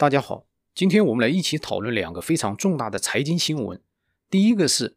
大家好，今天我们来一起讨论两个非常重大的财经新闻。第一个是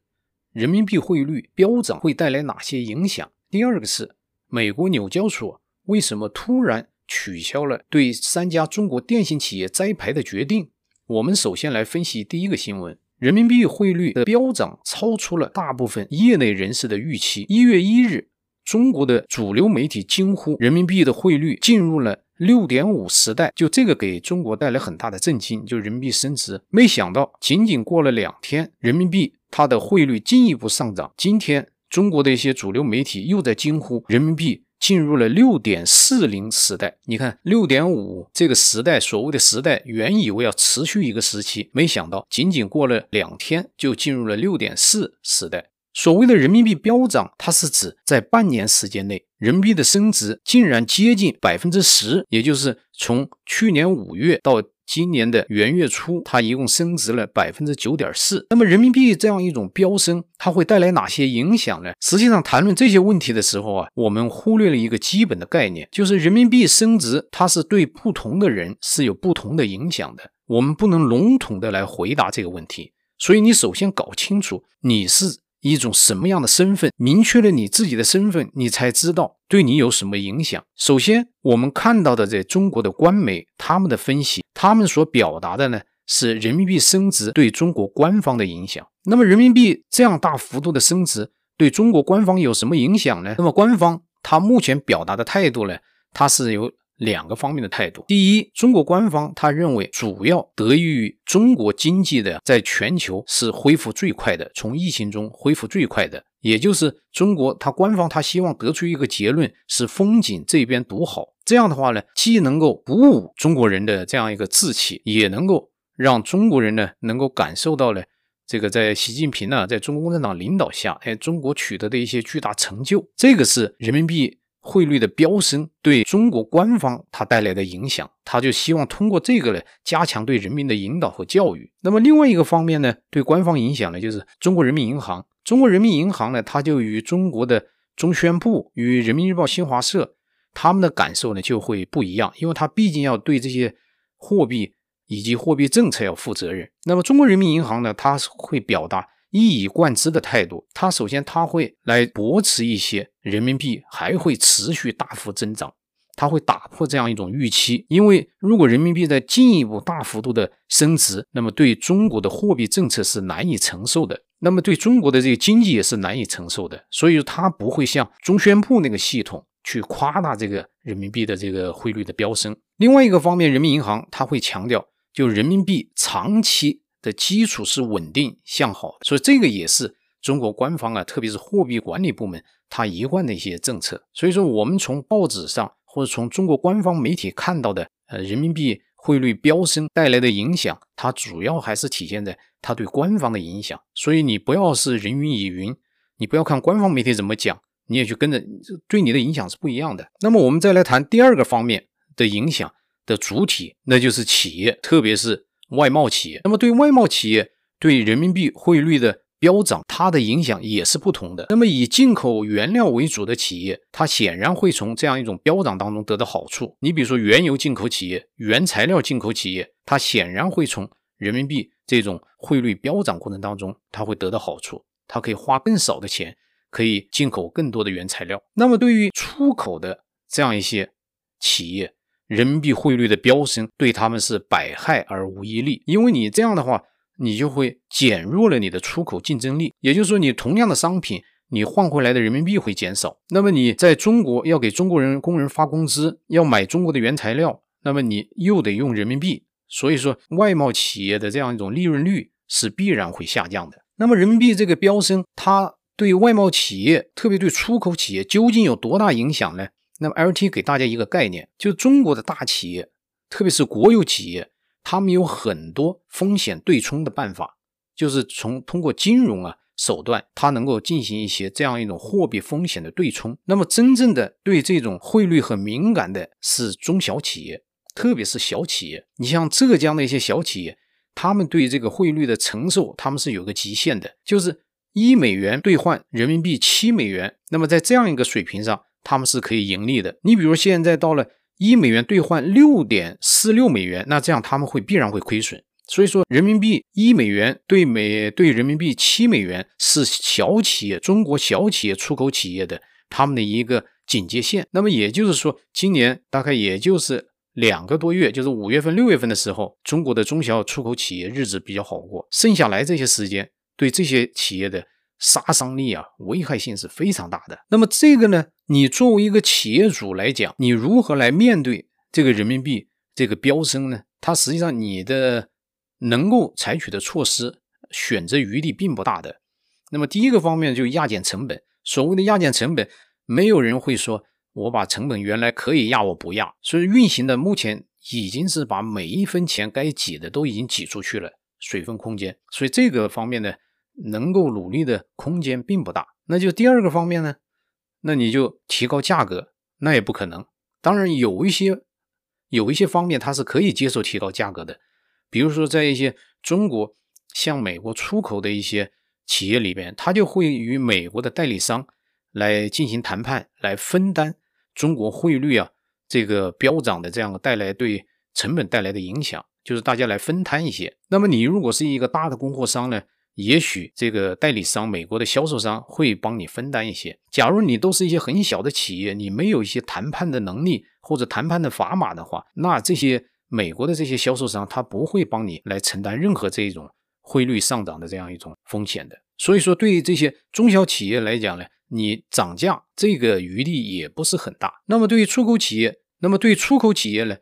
人民币汇率飙涨会带来哪些影响？第二个是美国纽交所为什么突然取消了对三家中国电信企业摘牌的决定？我们首先来分析第一个新闻：人民币汇率的飙涨超出了大部分业内人士的预期。一月一日，中国的主流媒体惊呼人民币的汇率进入了。六点五时代，就这个给中国带来很大的震惊，就人民币升值。没想到，仅仅过了两天，人民币它的汇率进一步上涨。今天，中国的一些主流媒体又在惊呼人民币进入了六点四零时代。你看，六点五这个时代，所谓的时代，原以为要持续一个时期，没想到仅仅过了两天，就进入了六点四时代。所谓的人民币飙涨，它是指在半年时间内，人民币的升值竟然接近百分之十，也就是从去年五月到今年的元月初，它一共升值了百分之九点四。那么，人民币这样一种飙升，它会带来哪些影响呢？实际上，谈论这些问题的时候啊，我们忽略了一个基本的概念，就是人民币升值，它是对不同的人是有不同的影响的。我们不能笼统的来回答这个问题，所以你首先搞清楚你是。一种什么样的身份？明确了你自己的身份，你才知道对你有什么影响。首先，我们看到的在中国的官媒，他们的分析，他们所表达的呢，是人民币升值对中国官方的影响。那么，人民币这样大幅度的升值对中国官方有什么影响呢？那么，官方他目前表达的态度呢，他是有。两个方面的态度。第一，中国官方他认为，主要得益于中国经济的在全球是恢复最快的，从疫情中恢复最快的，也就是中国。他官方他希望得出一个结论是风景这边独好。这样的话呢，既能够鼓舞中国人的这样一个志气，也能够让中国人呢能够感受到了这个在习近平呢，在中国共产党领导下，哎，中国取得的一些巨大成就。这个是人民币。汇率的飙升对中国官方它带来的影响，他就希望通过这个呢，加强对人民的引导和教育。那么另外一个方面呢，对官方影响呢，就是中国人民银行。中国人民银行呢，它就与中国的中宣部与人民日报、新华社他们的感受呢就会不一样，因为它毕竟要对这些货币以及货币政策要负责任。那么中国人民银行呢，它会表达。一以贯之的态度，他首先他会来驳斥一些人民币还会持续大幅增长，他会打破这样一种预期，因为如果人民币在进一步大幅度的升值，那么对中国的货币政策是难以承受的，那么对中国的这个经济也是难以承受的，所以他不会像中宣部那个系统去夸大这个人民币的这个汇率的飙升。另外一个方面，人民银行他会强调，就人民币长期。的基础是稳定向好，所以这个也是中国官方啊，特别是货币管理部门它一贯的一些政策。所以说，我们从报纸上或者从中国官方媒体看到的，呃，人民币汇率飙升带来的影响，它主要还是体现在它对官方的影响。所以你不要是人云亦云，你不要看官方媒体怎么讲，你也去跟着，对你的影响是不一样的。那么我们再来谈第二个方面的影响的主体，那就是企业，特别是。外贸企业，那么对外贸企业对人民币汇率的飙涨，它的影响也是不同的。那么以进口原料为主的企业，它显然会从这样一种飙涨当中得到好处。你比如说原油进口企业、原材料进口企业，它显然会从人民币这种汇率飙涨过程当中，它会得到好处。它可以花更少的钱，可以进口更多的原材料。那么对于出口的这样一些企业，人民币汇率的飙升对他们是百害而无一利，因为你这样的话，你就会减弱了你的出口竞争力。也就是说，你同样的商品，你换回来的人民币会减少。那么你在中国要给中国人工人发工资，要买中国的原材料，那么你又得用人民币。所以说，外贸企业的这样一种利润率是必然会下降的。那么人民币这个飙升，它对外贸企业，特别对出口企业，究竟有多大影响呢？那么，LT 给大家一个概念，就是中国的大企业，特别是国有企业，他们有很多风险对冲的办法，就是从通过金融啊手段，它能够进行一些这样一种货币风险的对冲。那么，真正的对这种汇率很敏感的是中小企业，特别是小企业。你像浙江的一些小企业，他们对这个汇率的承受，他们是有个极限的，就是一美元兑换人民币七美元。那么，在这样一个水平上。他们是可以盈利的。你比如现在到了一美元兑换六点四六美元，那这样他们会必然会亏损。所以说，人民币一美元兑美兑人民币七美元是小企业、中国小企业、出口企业的他们的一个警戒线。那么也就是说，今年大概也就是两个多月，就是五月份、六月份的时候，中国的中小出口企业日子比较好过。剩下来这些时间，对这些企业的杀伤力啊、危害性是非常大的。那么这个呢，你作为一个企业主来讲，你如何来面对这个人民币这个飙升呢？它实际上你的。能够采取的措施选择余地并不大的。那么第一个方面就压减成本。所谓的压减成本，没有人会说我把成本原来可以压，我不压。所以运行的目前已经是把每一分钱该挤的都已经挤出去了，水分空间。所以这个方面呢，能够努力的空间并不大。那就第二个方面呢，那你就提高价格，那也不可能。当然有一些有一些方面它是可以接受提高价格的。比如说，在一些中国向美国出口的一些企业里边，他就会与美国的代理商来进行谈判，来分担中国汇率啊这个飙涨的这样带来对成本带来的影响，就是大家来分摊一些。那么你如果是一个大的供货商呢，也许这个代理商、美国的销售商会帮你分担一些。假如你都是一些很小的企业，你没有一些谈判的能力或者谈判的砝码的话，那这些。美国的这些销售商，他不会帮你来承担任何这种汇率上涨的这样一种风险的。所以说，对于这些中小企业来讲呢，你涨价这个余地也不是很大。那么对于出口企业，那么对出口企业呢，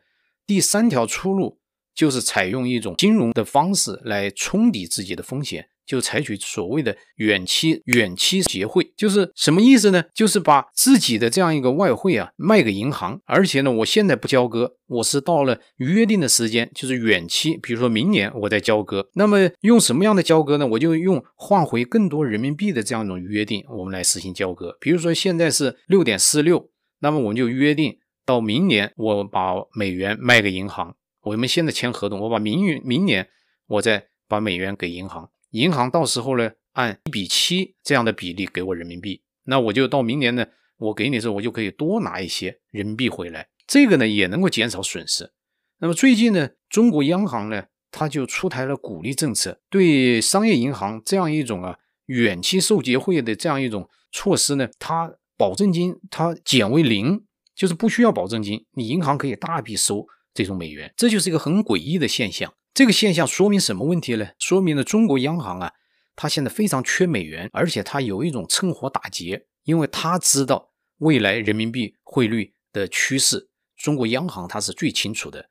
第三条出路就是采用一种金融的方式来冲抵自己的风险。就采取所谓的远期远期结汇，就是什么意思呢？就是把自己的这样一个外汇啊卖给银行，而且呢，我现在不交割，我是到了约定的时间，就是远期，比如说明年我再交割。那么用什么样的交割呢？我就用换回更多人民币的这样一种约定，我们来实行交割。比如说现在是六点四六，那么我们就约定到明年我把美元卖给银行。我们现在签合同，我把明年明年我再把美元给银行。银行到时候呢，按一比七这样的比例给我人民币，那我就到明年呢，我给你的时候，我就可以多拿一些人民币回来，这个呢也能够减少损失。那么最近呢，中国央行呢，它就出台了鼓励政策，对商业银行这样一种啊远期售结汇的这样一种措施呢，它保证金它减为零，就是不需要保证金，你银行可以大笔收这种美元，这就是一个很诡异的现象。这个现象说明什么问题呢？说明了中国央行啊，它现在非常缺美元，而且它有一种趁火打劫，因为它知道未来人民币汇率的趋势，中国央行它是最清楚的。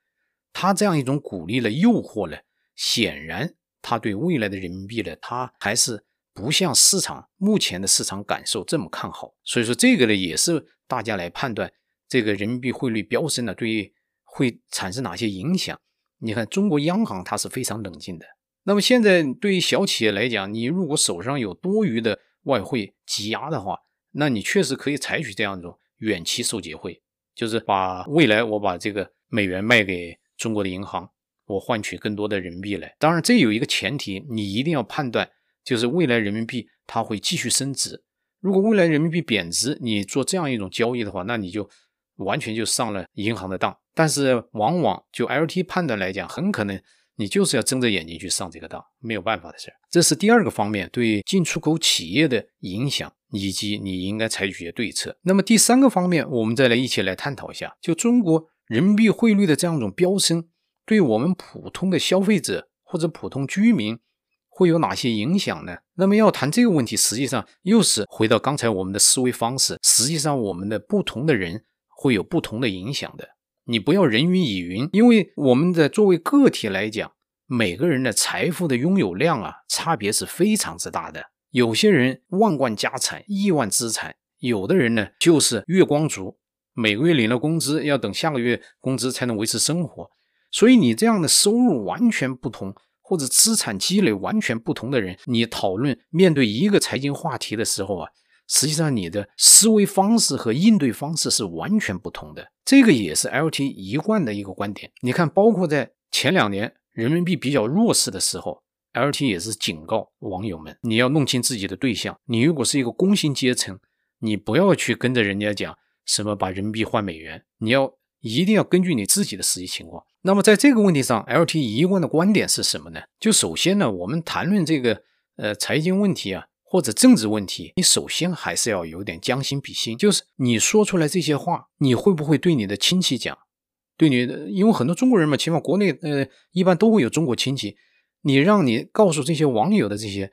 它这样一种鼓励的诱惑呢，显然它对未来的人民币呢，它还是不像市场目前的市场感受这么看好。所以说这个呢，也是大家来判断这个人民币汇率飙升呢，对于会产生哪些影响。你看，中国央行它是非常冷静的。那么现在对于小企业来讲，你如果手上有多余的外汇积压的话，那你确实可以采取这样一种远期售结汇，就是把未来我把这个美元卖给中国的银行，我换取更多的人民币来。当然，这有一个前提，你一定要判断，就是未来人民币它会继续升值。如果未来人民币贬值，你做这样一种交易的话，那你就完全就上了银行的当。但是，往往就 LT 判断来讲，很可能你就是要睁着眼睛去上这个当，没有办法的事。这是第二个方面对进出口企业的影响，以及你应该采取的对策。那么第三个方面，我们再来一起来探讨一下，就中国人民币汇率的这样一种飙升，对我们普通的消费者或者普通居民会有哪些影响呢？那么要谈这个问题，实际上又是回到刚才我们的思维方式，实际上我们的不同的人会有不同的影响的。你不要人云亦云，因为我们的作为个体来讲，每个人的财富的拥有量啊，差别是非常之大的。有些人万贯家产、亿万资产，有的人呢就是月光族，每个月领了工资，要等下个月工资才能维持生活。所以你这样的收入完全不同，或者资产积累完全不同的人，你讨论面对一个财经话题的时候啊。实际上，你的思维方式和应对方式是完全不同的。这个也是 LT 一贯的一个观点。你看，包括在前两年人民币比较弱势的时候，LT 也是警告网友们：你要弄清自己的对象。你如果是一个工薪阶层，你不要去跟着人家讲什么把人民币换美元，你要一定要根据你自己的实际情况。那么在这个问题上，LT 一贯的观点是什么呢？就首先呢，我们谈论这个呃财经问题啊，或者政治问题，你首先还是要有点将心比心，就是你说出来这些话，你会不会对你的亲戚讲？对你，因为很多中国人嘛，起码国内呃一般都会有中国亲戚，你让你告诉这些网友的这些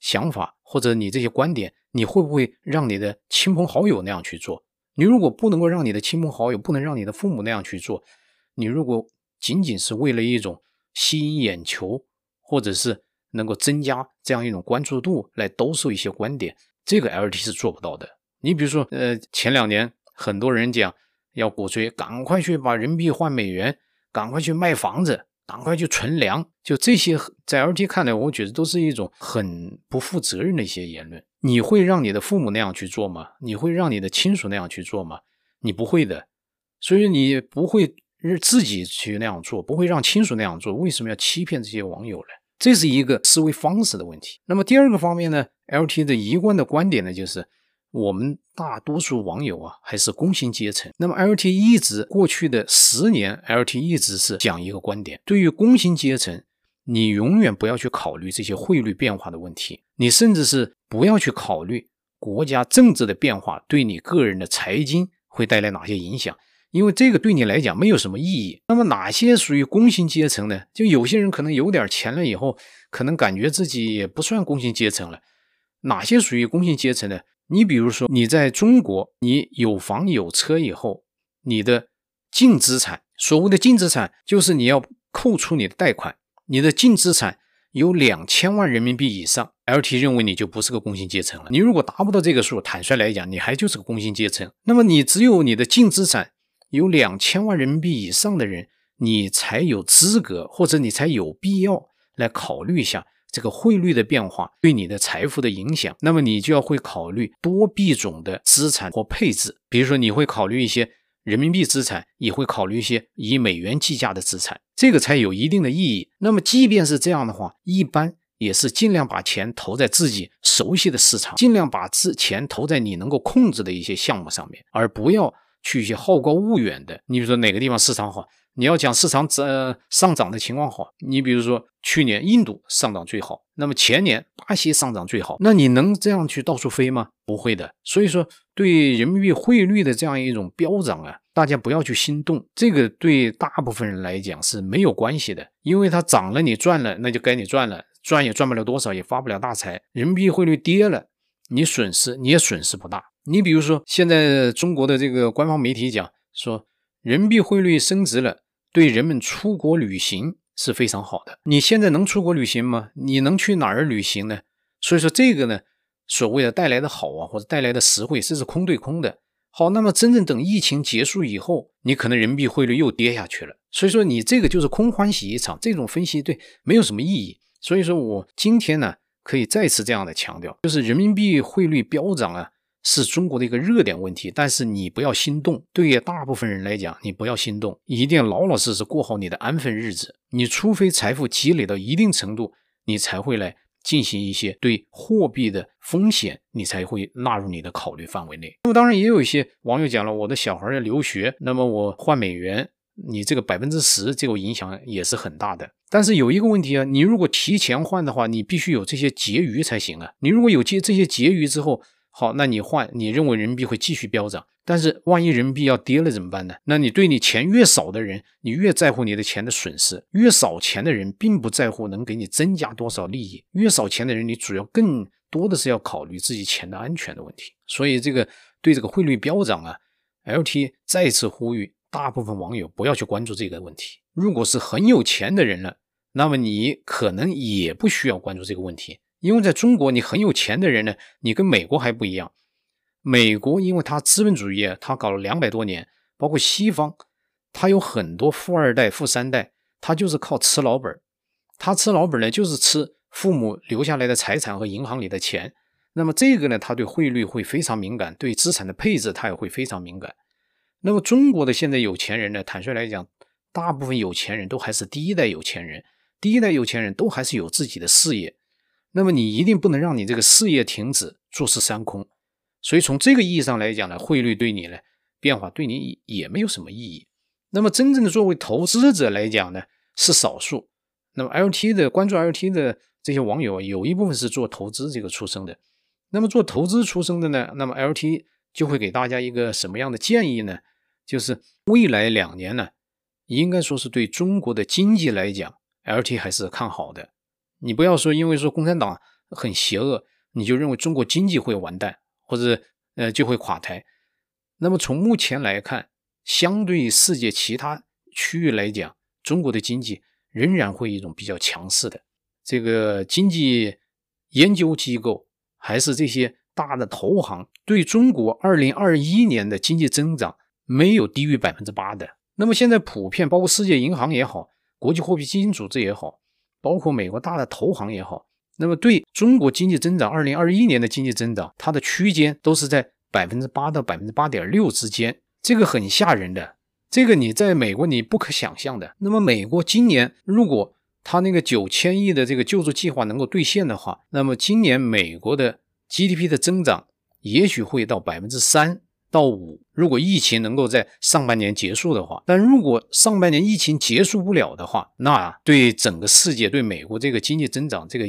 想法或者你这些观点，你会不会让你的亲朋好友那样去做？你如果不能够让你的亲朋好友，不能让你的父母那样去做，你如果仅仅是为了一种吸引眼球，或者是能够增加这样一种关注度来兜售一些观点，这个 LT 是做不到的。你比如说，呃，前两年很多人讲要鼓吹赶快去把人民币换美元，赶快去卖房子，赶快去存粮，就这些在 LT 看来，我觉得都是一种很不负责任的一些言论。你会让你的父母那样去做吗？你会让你的亲属那样去做吗？你不会的，所以你不会自己去那样做，不会让亲属那样做。为什么要欺骗这些网友呢？这是一个思维方式的问题。那么第二个方面呢，LT 的一贯的观点呢，就是我们大多数网友啊，还是工薪阶层。那么 LT 一直过去的十年，LT 一直是讲一个观点：对于工薪阶层。你永远不要去考虑这些汇率变化的问题，你甚至是不要去考虑国家政治的变化对你个人的财经会带来哪些影响，因为这个对你来讲没有什么意义。那么哪些属于工薪阶层呢？就有些人可能有点钱了以后，可能感觉自己也不算工薪阶层了。哪些属于工薪阶层呢？你比如说你在中国，你有房有车以后，你的净资产，所谓的净资产就是你要扣除你的贷款。你的净资产有两千万人民币以上，LT 认为你就不是个工薪阶层了。你如果达不到这个数，坦率来讲，你还就是个工薪阶层。那么你只有你的净资产有两千万人民币以上的人，你才有资格，或者你才有必要来考虑一下这个汇率的变化对你的财富的影响。那么你就要会考虑多币种的资产或配置，比如说你会考虑一些。人民币资产也会考虑一些以美元计价的资产，这个才有一定的意义。那么，即便是这样的话，一般也是尽量把钱投在自己熟悉的市场，尽量把资钱投在你能够控制的一些项目上面，而不要去一些好高骛远的。你比如说哪个地方市场好？你要讲市场涨上涨的情况好，你比如说去年印度上涨最好，那么前年巴西上涨最好，那你能这样去到处飞吗？不会的。所以说，对人民币汇率的这样一种飙涨啊，大家不要去心动，这个对大部分人来讲是没有关系的，因为它涨了你赚了，那就该你赚了，赚也赚不了多少，也发不了大财。人民币汇率跌了，你损失你也损失不大。你比如说，现在中国的这个官方媒体讲说，人民币汇率升值了。对人们出国旅行是非常好的。你现在能出国旅行吗？你能去哪儿旅行呢？所以说这个呢，所谓的带来的好啊，或者带来的实惠，这是空对空的。好，那么真正等疫情结束以后，你可能人民币汇率又跌下去了。所以说你这个就是空欢喜一场，这种分析对没有什么意义。所以说我今天呢，可以再次这样的强调，就是人民币汇率飙涨啊。是中国的一个热点问题，但是你不要心动。对于大部分人来讲，你不要心动，一定要老老实实过好你的安分日子。你除非财富积累到一定程度，你才会来进行一些对货币的风险，你才会纳入你的考虑范围内。那么当然也有一些网友讲了，我的小孩要留学，那么我换美元，你这个百分之十这个影响也是很大的。但是有一个问题啊，你如果提前换的话，你必须有这些结余才行啊。你如果有这这些结余之后，好，那你换，你认为人民币会继续飙涨，但是万一人民币要跌了怎么办呢？那你对你钱越少的人，你越在乎你的钱的损失；越少钱的人，并不在乎能给你增加多少利益；越少钱的人，你主要更多的是要考虑自己钱的安全的问题。所以，这个对这个汇率飙涨啊，LT 再次呼吁大部分网友不要去关注这个问题。如果是很有钱的人了，那么你可能也不需要关注这个问题。因为在中国，你很有钱的人呢，你跟美国还不一样。美国因为它资本主义，它搞了两百多年，包括西方，它有很多富二代、富三代，他就是靠吃老本儿。他吃老本儿呢，就是吃父母留下来的财产和银行里的钱。那么这个呢，他对汇率会非常敏感，对资产的配置他也会非常敏感。那么中国的现在有钱人呢，坦率来讲，大部分有钱人都还是第一代有钱人，第一代有钱人都还是有自己的事业。那么你一定不能让你这个事业停止，坐吃山空。所以从这个意义上来讲呢，汇率对你呢变化对你也没有什么意义。那么真正的作为投资者来讲呢，是少数。那么 LT 的关注 LT 的这些网友啊，有一部分是做投资这个出身的。那么做投资出身的呢，那么 LT 就会给大家一个什么样的建议呢？就是未来两年呢，应该说是对中国的经济来讲，LT 还是看好的。你不要说因为说共产党很邪恶，你就认为中国经济会完蛋，或者呃就会垮台。那么从目前来看，相对于世界其他区域来讲，中国的经济仍然会一种比较强势的。这个经济研究机构还是这些大的投行对中国二零二一年的经济增长没有低于百分之八的。那么现在普遍包括世界银行也好，国际货币基金组织也好，包括美国大的投行也好，那么对中国经济增长二零二一年的经济增长，它的区间都是在。百分之八到百分之八点六之间，这个很吓人的，这个你在美国你不可想象的。那么美国今年如果他那个九千亿的这个救助计划能够兑现的话，那么今年美国的 GDP 的增长也许会到百分之三到五。如果疫情能够在上半年结束的话，但如果上半年疫情结束不了的话，那对整个世界对美国这个经济增长这个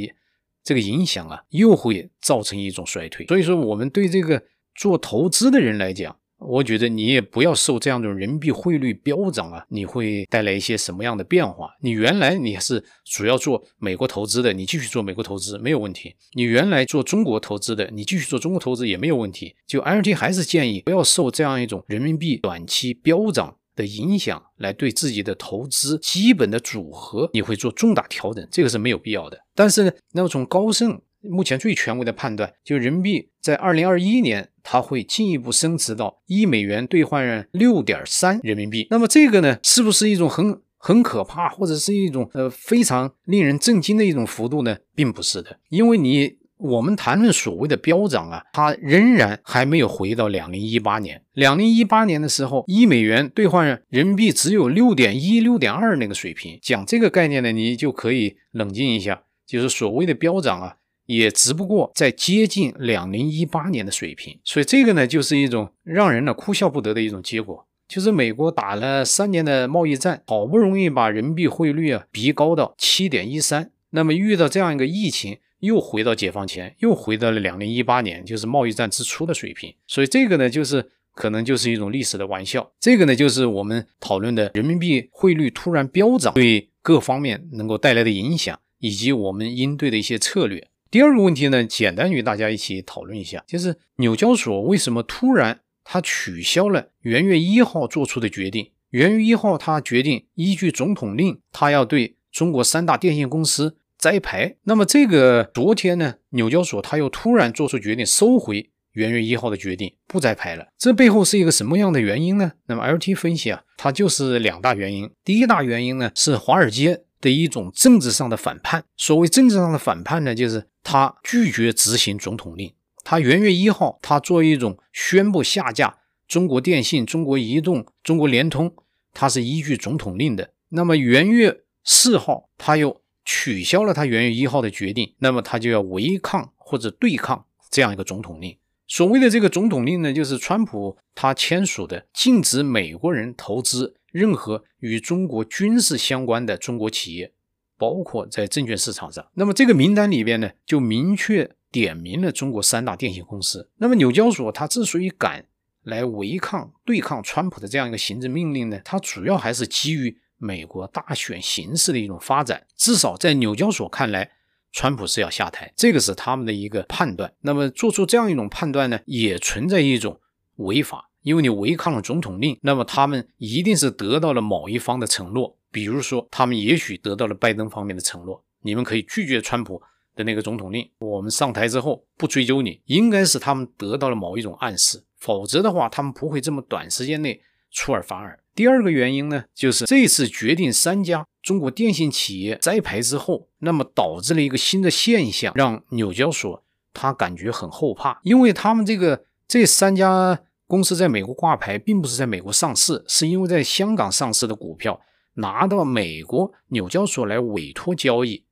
这个影响啊，又会造成一种衰退。所以说，我们对这个。做投资的人来讲，我觉得你也不要受这样的人民币汇率飙涨啊，你会带来一些什么样的变化？你原来你是主要做美国投资的，你继续做美国投资没有问题；你原来做中国投资的，你继续做中国投资也没有问题。就 LT 还是建议不要受这样一种人民币短期飙涨的影响，来对自己的投资基本的组合你会做重大调整，这个是没有必要的。但是呢，那么从高盛。目前最权威的判断，就人民币在二零二一年，它会进一步升值到一美元兑换六点三人民币。那么这个呢，是不是一种很很可怕，或者是一种呃非常令人震惊的一种幅度呢？并不是的，因为你我们谈论所谓的飙涨啊，它仍然还没有回到两零一八年。两零一八年的时候，一美元兑换人民币只有六点一、六点二那个水平。讲这个概念呢，你就可以冷静一下，就是所谓的飙涨啊。也只不过在接近两零一八年的水平，所以这个呢，就是一种让人呢哭笑不得的一种结果。就是美国打了三年的贸易战，好不容易把人民币汇率啊逼高到七点一三，那么遇到这样一个疫情，又回到解放前，又回到了两零一八年，就是贸易战之初的水平。所以这个呢，就是可能就是一种历史的玩笑。这个呢，就是我们讨论的人民币汇率突然飙涨对各方面能够带来的影响，以及我们应对的一些策略。第二个问题呢，简单与大家一起讨论一下，就是纽交所为什么突然它取消了元月一号做出的决定？元月一号它决定依据总统令，它要对中国三大电信公司摘牌。那么这个昨天呢，纽交所它又突然做出决定，收回元月一号的决定，不摘牌了。这背后是一个什么样的原因呢？那么 LT 分析啊，它就是两大原因。第一大原因呢，是华尔街的一种政治上的反叛。所谓政治上的反叛呢，就是。他拒绝执行总统令。他元月一号，他做一种宣布下架中国电信、中国移动、中国联通，他是依据总统令的。那么元月四号，他又取消了他元月一号的决定，那么他就要违抗或者对抗这样一个总统令。所谓的这个总统令呢，就是川普他签署的，禁止美国人投资任何与中国军事相关的中国企业。包括在证券市场上，那么这个名单里边呢，就明确点名了中国三大电信公司。那么纽交所它之所以敢来违抗、对抗川普的这样一个行政命令呢，它主要还是基于美国大选形势的一种发展。至少在纽交所看来，川普是要下台，这个是他们的一个判断。那么做出这样一种判断呢，也存在一种违法，因为你违抗了总统令，那么他们一定是得到了某一方的承诺。比如说，他们也许得到了拜登方面的承诺，你们可以拒绝川普的那个总统令，我们上台之后不追究你，应该是他们得到了某一种暗示，否则的话，他们不会这么短时间内出尔反尔。第二个原因呢，就是这次决定三家中国电信企业摘牌之后，那么导致了一个新的现象，让纽交所他感觉很后怕，因为他们这个这三家公司在美国挂牌，并不是在美国上市，是因为在香港上市的股票。拿到美国纽交所来委托交易，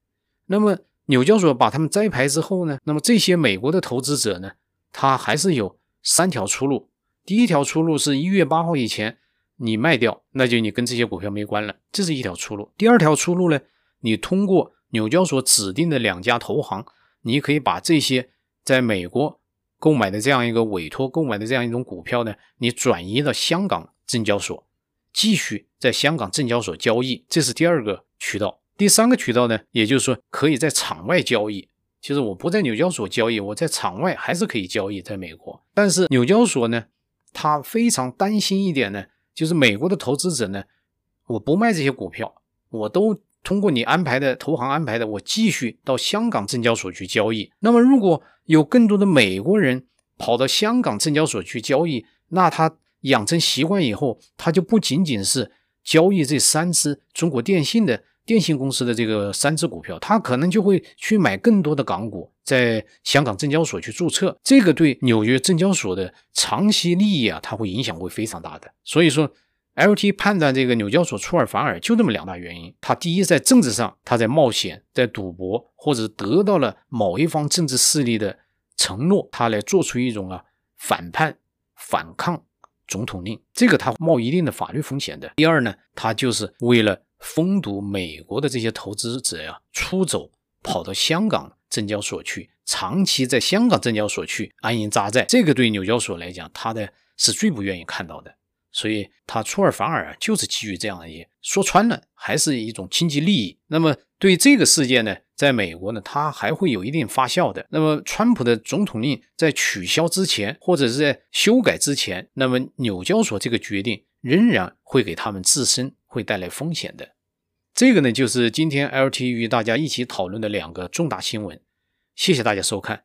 那么纽交所把他们摘牌之后呢，那么这些美国的投资者呢，他还是有三条出路。第一条出路是一月八号以前，你卖掉，那就你跟这些股票没关了，这是一条出路。第二条出路呢，你通过纽交所指定的两家投行，你可以把这些在美国购买的这样一个委托购买的这样一种股票呢，你转移到香港证交所，继续在香港证交所交易，这是第二个渠道。第三个渠道呢，也就是说可以在场外交易。其实我不在纽交所交易，我在场外还是可以交易，在美国。但是纽交所呢，他非常担心一点呢，就是美国的投资者呢，我不卖这些股票，我都通过你安排的投行安排的，我继续到香港证交所去交易。那么如果有更多的美国人跑到香港证交所去交易，那他养成习惯以后，他就不仅仅是交易这三只中国电信的。电信公司的这个三只股票，他可能就会去买更多的港股，在香港证交所去注册，这个对纽约证交所的长期利益啊，它会影响会非常大的。所以说，LT 判断这个纽交所出尔反尔，就这么两大原因。他第一，在政治上，他在冒险，在赌博，或者得到了某一方政治势力的承诺，他来做出一种啊反叛、反抗总统令，这个他冒一定的法律风险的。第二呢，他就是为了。封堵美国的这些投资者呀，出走跑到香港证交所去，长期在香港证交所去安营扎寨，这个对纽交所来讲，他的是最不愿意看到的。所以，他出尔反尔啊就是基于这样的一些，说穿了还是一种经济利益。那么，对这个事件呢，在美国呢，它还会有一定发酵的。那么，川普的总统令在取消之前，或者是在修改之前，那么纽交所这个决定仍然会给他们自身会带来风险的。这个呢，就是今天 LT 与大家一起讨论的两个重大新闻。谢谢大家收看。